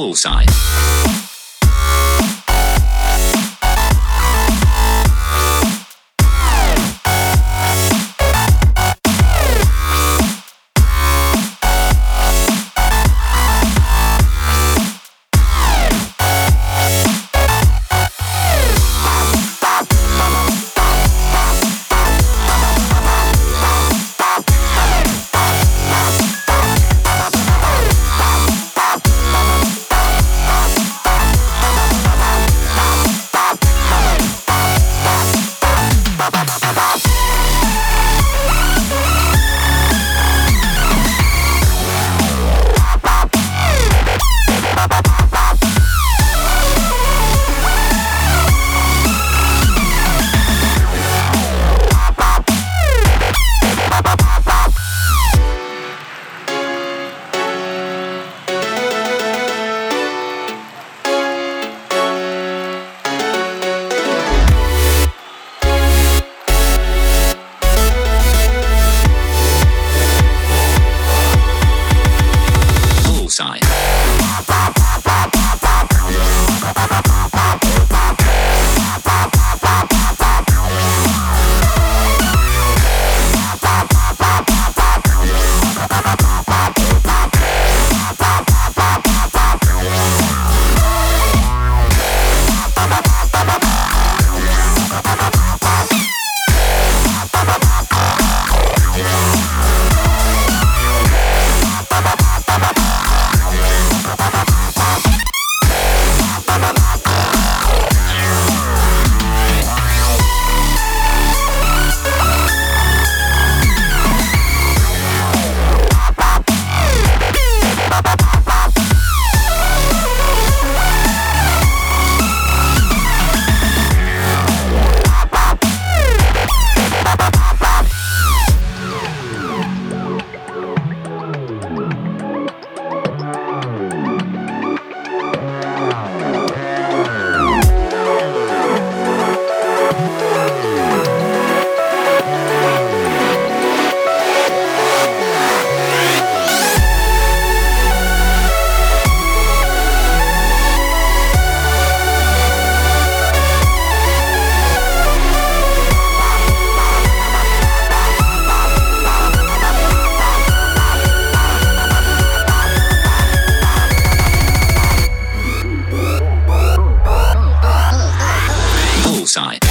Poolside. side.